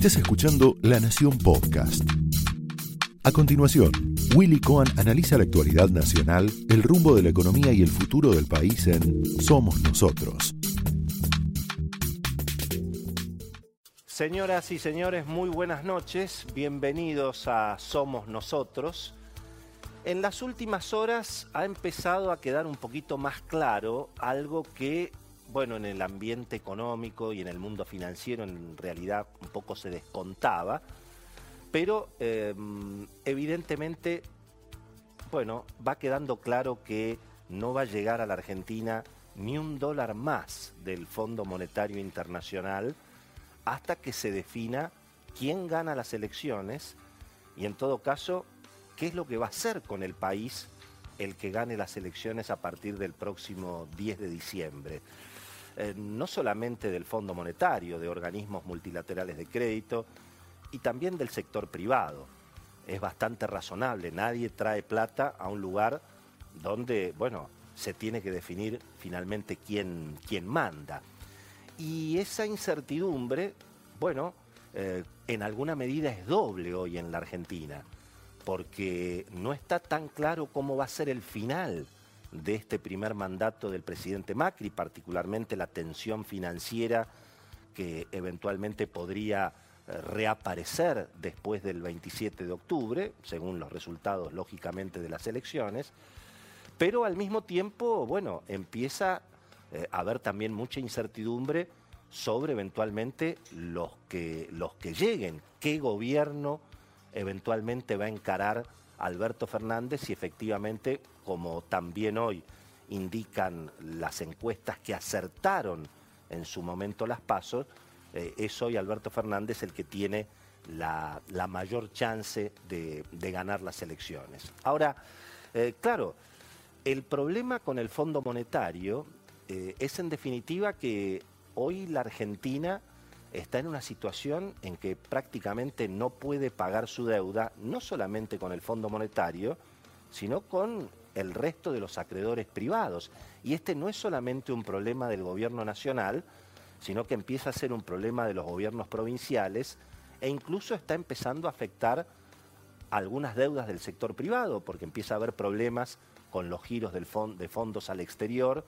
Estás escuchando La Nación Podcast. A continuación, Willy Cohen analiza la actualidad nacional, el rumbo de la economía y el futuro del país en Somos Nosotros. Señoras y señores, muy buenas noches. Bienvenidos a Somos Nosotros. En las últimas horas ha empezado a quedar un poquito más claro algo que, bueno, en el ambiente económico y en el mundo financiero en realidad un poco se descontaba, pero em, evidentemente, bueno, va quedando claro que no va a llegar a la Argentina ni un dólar más del Fondo Monetario Internacional hasta que se defina quién gana las elecciones y en todo caso qué es lo que va a hacer con el país el que gane las elecciones a partir del próximo 10 de diciembre. Eh, no solamente del Fondo Monetario, de organismos multilaterales de crédito y también del sector privado. Es bastante razonable, nadie trae plata a un lugar donde, bueno, se tiene que definir finalmente quién, quién manda. Y esa incertidumbre, bueno, eh, en alguna medida es doble hoy en la Argentina porque no está tan claro cómo va a ser el final de este primer mandato del presidente Macri, particularmente la tensión financiera que eventualmente podría eh, reaparecer después del 27 de octubre, según los resultados, lógicamente, de las elecciones, pero al mismo tiempo, bueno, empieza eh, a haber también mucha incertidumbre sobre eventualmente los que, los que lleguen, qué gobierno eventualmente va a encarar Alberto Fernández y efectivamente, como también hoy indican las encuestas que acertaron en su momento las pasos, eh, es hoy Alberto Fernández el que tiene la, mayor chance de, ganar las elecciones. Ahora, eh, claro, el problema con el Fondo Monetario eh, es en definitiva que hoy la Argentina está en una situación en que prácticamente no puede pagar su deuda, no solamente con el Fondo Monetario, sino con el resto de los acreedores privados. Y este no es solamente un problema del gobierno nacional, sino que empieza a ser un problema de los gobiernos provinciales e incluso está empezando a afectar algunas deudas del sector privado, porque empieza a haber problemas con los giros de fondos al exterior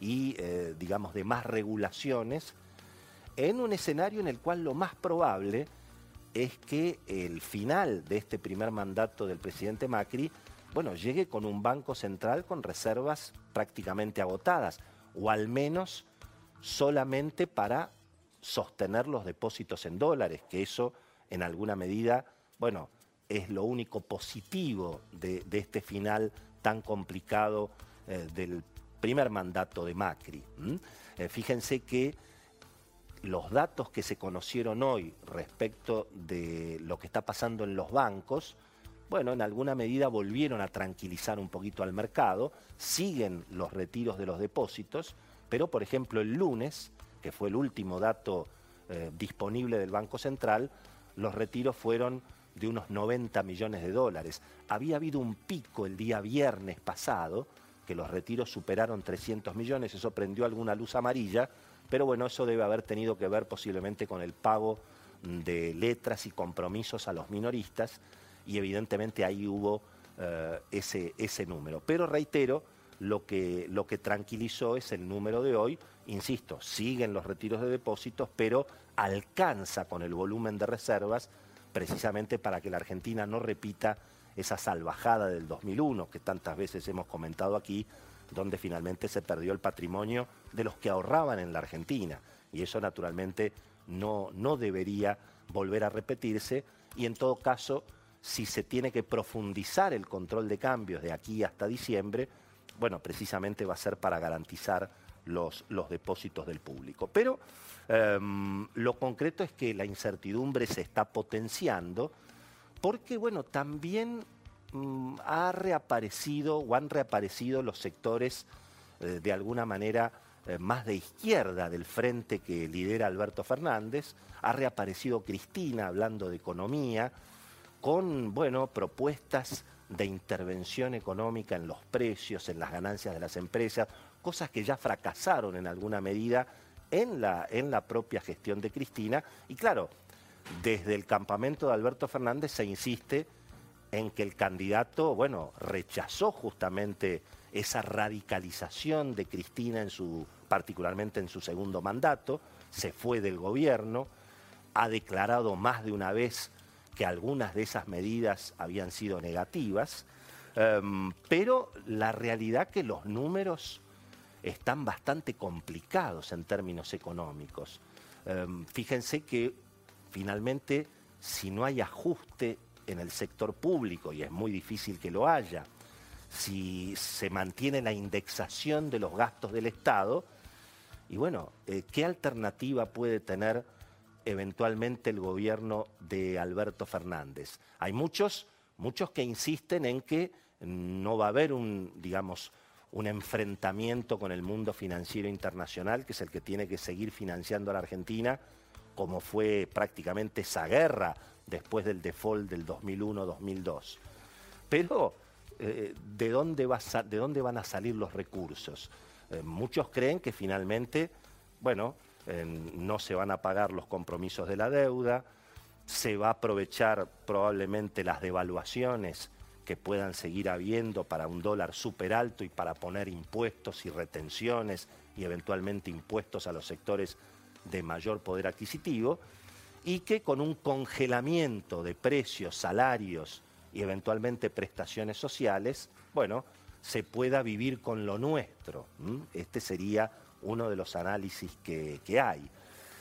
y, eh, digamos, de más regulaciones en un escenario en el cual lo más probable es que el final de este primer mandato del presidente Macri, bueno, llegue con un banco central con reservas prácticamente agotadas, o al menos solamente para sostener los depósitos en dólares, que eso en alguna medida, bueno, es lo único positivo de, este final tan complicado eh, del primer mandato de Macri. Eh, fíjense que los datos que se conocieron hoy respecto de lo que está pasando en los bancos, bueno, en alguna medida volvieron a tranquilizar un poquito al mercado, siguen los retiros de los depósitos, pero por ejemplo el lunes, que fue el último dato eh, disponible del Banco Central, los retiros fueron de unos 90 millones de dólares. Había habido un pico el día viernes pasado, que los retiros superaron 300 millones, eso prendió alguna luz amarilla, pero bueno, eso debe haber tenido que ver posiblemente con el pago de letras y compromisos a los minoristas y evidentemente ahí hubo eh, ese, ese número. Pero reitero, lo que, lo que tranquilizó es el número de hoy. Insisto, siguen los retiros de depósitos, pero alcanza con el volumen de reservas precisamente para que la Argentina no repita esa salvajada del 2001 que tantas veces hemos comentado aquí, donde finalmente se perdió el patrimonio de los que ahorraban en la Argentina. Y eso naturalmente no, no debería volver a repetirse y en todo caso, si se tiene que profundizar el control de cambios de aquí hasta diciembre, bueno, precisamente va a ser para garantizar los, los depósitos del público. Pero em, lo concreto es que la incertidumbre se está potenciando porque, bueno, también Mm, ha reaparecido o han reaparecido los sectores eh, de alguna manera eh, más de izquierda del frente que lidera Alberto Fernández, ha reaparecido Cristina hablando de economía, con bueno, propuestas de intervención económica en los precios, en las ganancias de las empresas, cosas que ya fracasaron en alguna medida en la, en la propia gestión de Cristina. Y claro, desde el campamento de Alberto Fernández se insiste en que el candidato, bueno, rechazó justamente esa radicalización de Cristina en su, particularmente en su segundo mandato, se fue del gobierno, ha declarado más de una vez que algunas de esas medidas habían sido negativas, em, pero la realidad que los números están bastante complicados en términos económicos. Em, fíjense que finalmente si no hay ajuste en el sector público, y es muy difícil que lo haya, si se mantiene la indexación de los gastos del Estado, y bueno, eh, ¿qué alternativa puede tener eventualmente el gobierno de Alberto Fernández? Hay muchos, muchos que insisten en que no va a haber un, digamos, un enfrentamiento con el mundo financiero internacional, que es el que tiene que seguir financiando a la Argentina, como fue prácticamente esa guerra después del default del 2001-2002. Pero, eh, ¿de, dónde ¿de dónde van a salir los recursos? Eh, muchos creen que finalmente, bueno, no se van a pagar los compromisos de la deuda, se va a aprovechar probablemente las devaluaciones que puedan seguir habiendo para un dólar súper alto y para poner impuestos y retenciones y eventualmente impuestos a los sectores de mayor poder adquisitivo, y que con un congelamiento de precios, salarios y eventualmente prestaciones sociales, bueno, se pueda vivir con lo nuestro. Este sería uno de los análisis que, hay.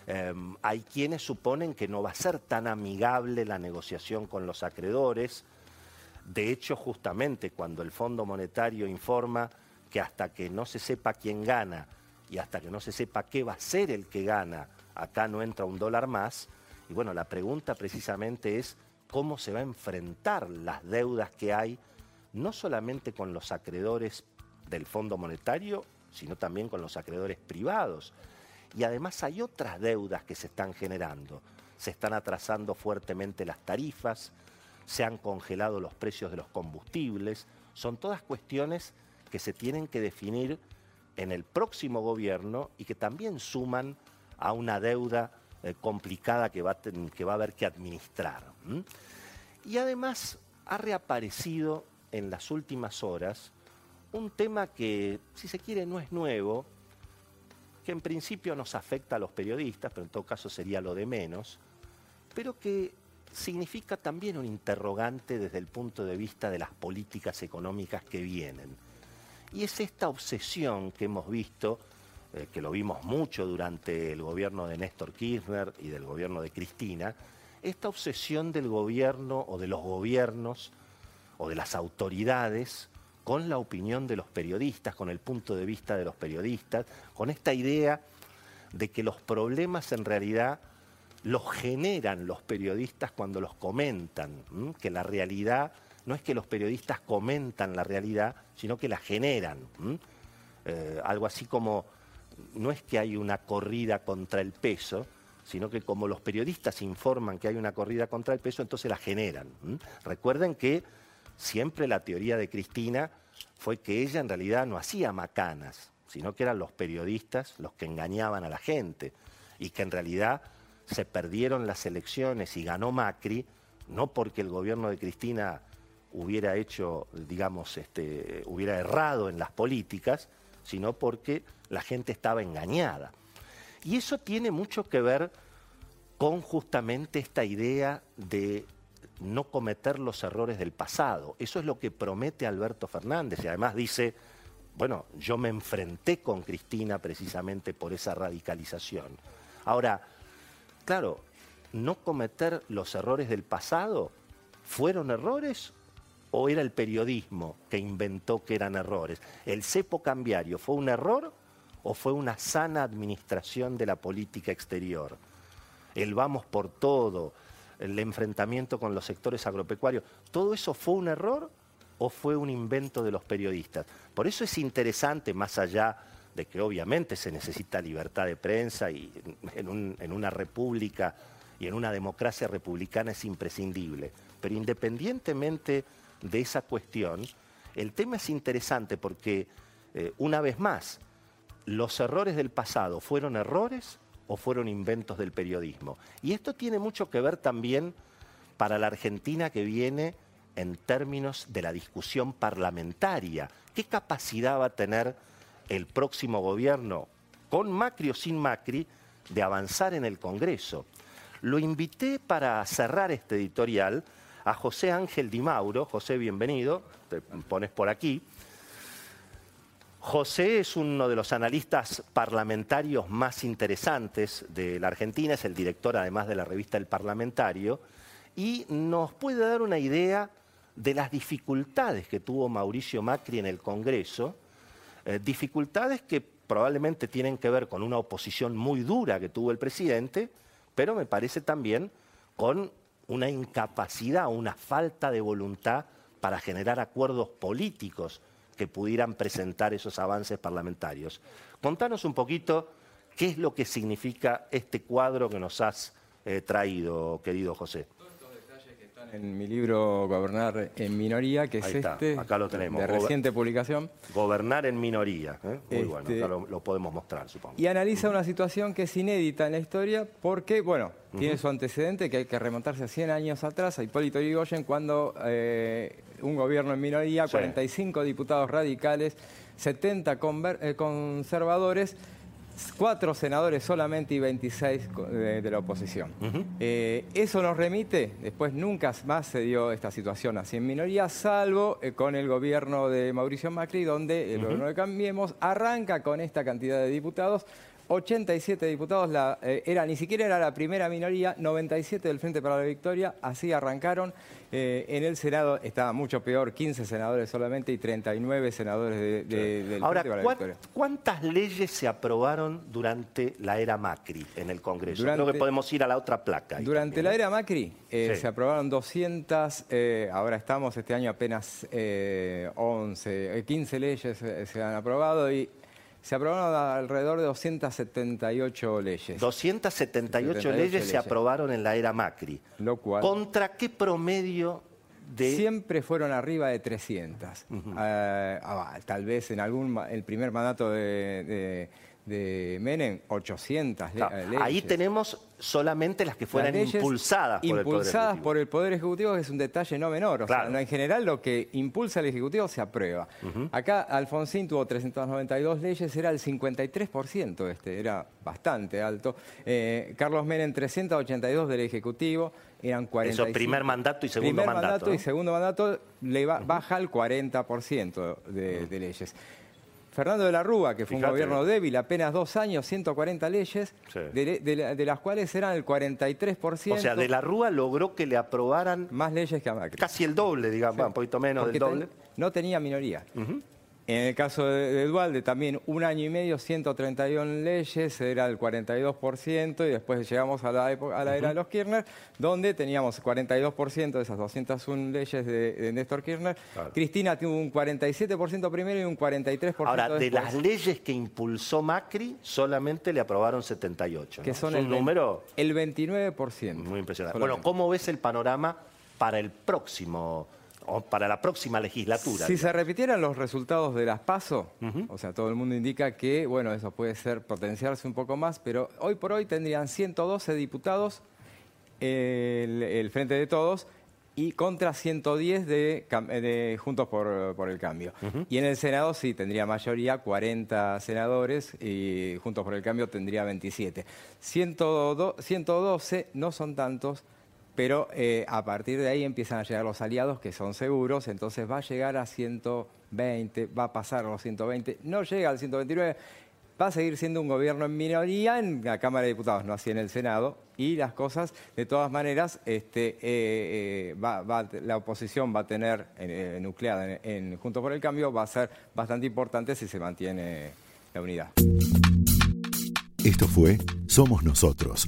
Em, hay quienes suponen que no va a ser tan amigable la negociación con los acreedores. De hecho, justamente cuando el Fondo Monetario informa que hasta que no se sepa quién gana y hasta que no se sepa qué va a ser el que gana, acá no entra un dólar más. Y bueno, la pregunta precisamente es cómo se va a enfrentar las deudas que hay no solamente con los acreedores del Fondo Monetario, sino también con los acreedores privados. Y además hay otras deudas que se están generando. Se están atrasando fuertemente las tarifas, se han congelado los precios de los combustibles. Son todas cuestiones que se tienen que definir en el próximo gobierno y que también suman a una deuda eh, complicada que va, que va a haber que administrar. Y además ha reaparecido en las últimas horas un tema que, si se quiere, no es nuevo, que en principio nos afecta a los periodistas, pero en todo caso sería lo de menos, pero que significa también un interrogante desde el punto de vista de las políticas económicas que vienen. Y es esta obsesión que hemos visto, eh, que lo vimos mucho durante el gobierno de Néstor Kirchner y del gobierno de Cristina, esta obsesión del gobierno o de los gobiernos o de las autoridades con la opinión de los periodistas, con el punto de vista de los periodistas, con esta idea de que los problemas en realidad los generan los periodistas cuando los comentan, que la realidad no es que los periodistas comentan la realidad, sino que la generan. Eh, algo así como, no es que hay una corrida contra el peso, sino que como los periodistas informan que hay una corrida contra el peso, entonces la generan. Recuerden que siempre la teoría de Cristina fue que ella en realidad no hacía macanas, sino que eran los periodistas los que engañaban a la gente y que en realidad se perdieron las elecciones y ganó Macri, no porque el gobierno de Cristina hubiera hecho, digamos, este, hubiera errado en las políticas, sino porque la gente estaba engañada. Y eso tiene mucho que ver con justamente esta idea de no cometer los errores del pasado. Eso es lo que promete Alberto Fernández y además dice, bueno, yo me enfrenté con Cristina precisamente por esa radicalización. Ahora, claro, no cometer los errores del pasado, ¿fueron errores o era el periodismo que inventó que eran errores? ¿El cepo cambiario fue un error o fue una sana administración de la política exterior? El vamos por todo, el enfrentamiento con los sectores agropecuarios, ¿todo eso fue un error o fue un invento de los periodistas? Por eso es interesante, más allá de que obviamente se necesita libertad de prensa y en, una república y en una democracia republicana es imprescindible, pero independientemente de esa cuestión, el tema es interesante porque, eh, una vez más, los errores del pasado fueron errores o fueron inventos del periodismo. Y esto tiene mucho que ver también para la Argentina que viene en términos de la discusión parlamentaria. ¿Qué capacidad va a tener el próximo gobierno, con Macri o sin Macri, de avanzar en el Congreso? Lo invité para cerrar este editorial a José Ángel Di Mauro. José, bienvenido, te pones por aquí. José es uno de los analistas parlamentarios más interesantes de la Argentina, es el director además de la revista El Parlamentario, y nos puede dar una idea de las dificultades que tuvo Mauricio Macri en el Congreso, eh, dificultades que probablemente tienen que ver con una oposición muy dura que tuvo el presidente, pero me parece también con una incapacidad, una falta de voluntad para generar acuerdos políticos que pudieran presentar esos avances parlamentarios. Contanos un poquito qué es lo que significa este cuadro que nos has eh, traído, querido José en mi libro Gobernar en minoría, que es este, acá lo tenemos. de reciente publicación. Gobernar en minoría, ¿eh? muy bueno, este, acá lo, podemos mostrar, supongo. Y analiza una situación que es inédita en la historia porque, bueno, tiene su antecedente que hay que remontarse a 100 años atrás, a Hipólito Yrigoyen, cuando eh, un gobierno en minoría, 45 diputados radicales, 70 eh, conservadores, cuatro senadores solamente y 26 de, la oposición. Eh, eso nos remite, después nunca más se dio esta situación así en minoría, salvo eh, con el gobierno de Mauricio Macri, donde el gobierno de Cambiemos arranca con esta cantidad de diputados, 87 diputados, la, eh, era, ni siquiera era la primera minoría, 97 del Frente para la Victoria, así arrancaron. Eh, en el Senado estaba mucho peor, 15 senadores solamente y 39 senadores del Ahora, Frente para la Victoria. ¿cuántas leyes se aprobaron durante la era Macri en el Congreso? Creo que podemos ir a la otra placa. Durante la era Macri eh, se aprobaron 200, ahora estamos este año apenas 11, 15 leyes se han aprobado y se aprobaron alrededor de 278 leyes. 278 leyes, se aprobaron en la era Macri. Lo cual, ¿Contra qué promedio de...? Siempre fueron arriba de 300. Ah, ah, tal vez en algún el primer mandato de de Menem, 800 leyes. Ahí tenemos solamente las que fueran impulsadas por el Poder Ejecutivo. por el Poder Ejecutivo, es un detalle no menor. O sea, en general lo que impulsa el Ejecutivo se aprueba. Acá Alfonsín tuvo 392 leyes, era el 53% este, era bastante alto. Eh, Carlos Menem 382 del Ejecutivo, eran 45. Eso, primer mandato y segundo primer mandato. y segundo mandato le baja al 40% de, de leyes. Fernando de la Rúa, que fue un gobierno débil, apenas dos años, 140 leyes, de, las cuales eran el 43%. O sea, de la Rúa logró que le aprobaran... Más leyes que a Macri. Casi el doble, digamos, un poquito menos del doble. no tenía minoría. En el caso de, Dualde, también un año y medio, 131 leyes, era el 42%, y después llegamos a la, a la era de los Kirchner, donde teníamos 42% de esas 201 leyes de, Néstor Kirchner. Cristina tuvo un 47% primero y un 43% Ahora, de las leyes que impulsó Macri, solamente le aprobaron 78. Que son el, número... El 29%. Muy impresionante. Bueno, ¿cómo ves el panorama para el próximo o para la próxima legislatura. Si se repitieran los resultados de las PASO, o sea, todo el mundo indica que, bueno, eso puede ser potenciarse un poco más, pero hoy por hoy tendrían 112 diputados el, Frente de Todos y contra 110 de, Juntos por, el Cambio. Y en el Senado sí, tendría mayoría, 40 senadores, y Juntos por el Cambio tendría 27. 112 no son tantos, pero eh, a partir de ahí empiezan a llegar los aliados que son seguros, entonces va a llegar a 120, va a pasar a los 120, no llega al 129, va a seguir siendo un gobierno en minoría en la Cámara de Diputados, no así en el Senado, y las cosas, de todas maneras, este, eh, eh, la oposición va a tener nucleada en, Junto por el Cambio, va a ser bastante importante si se mantiene la unidad. Esto fue Somos Nosotros,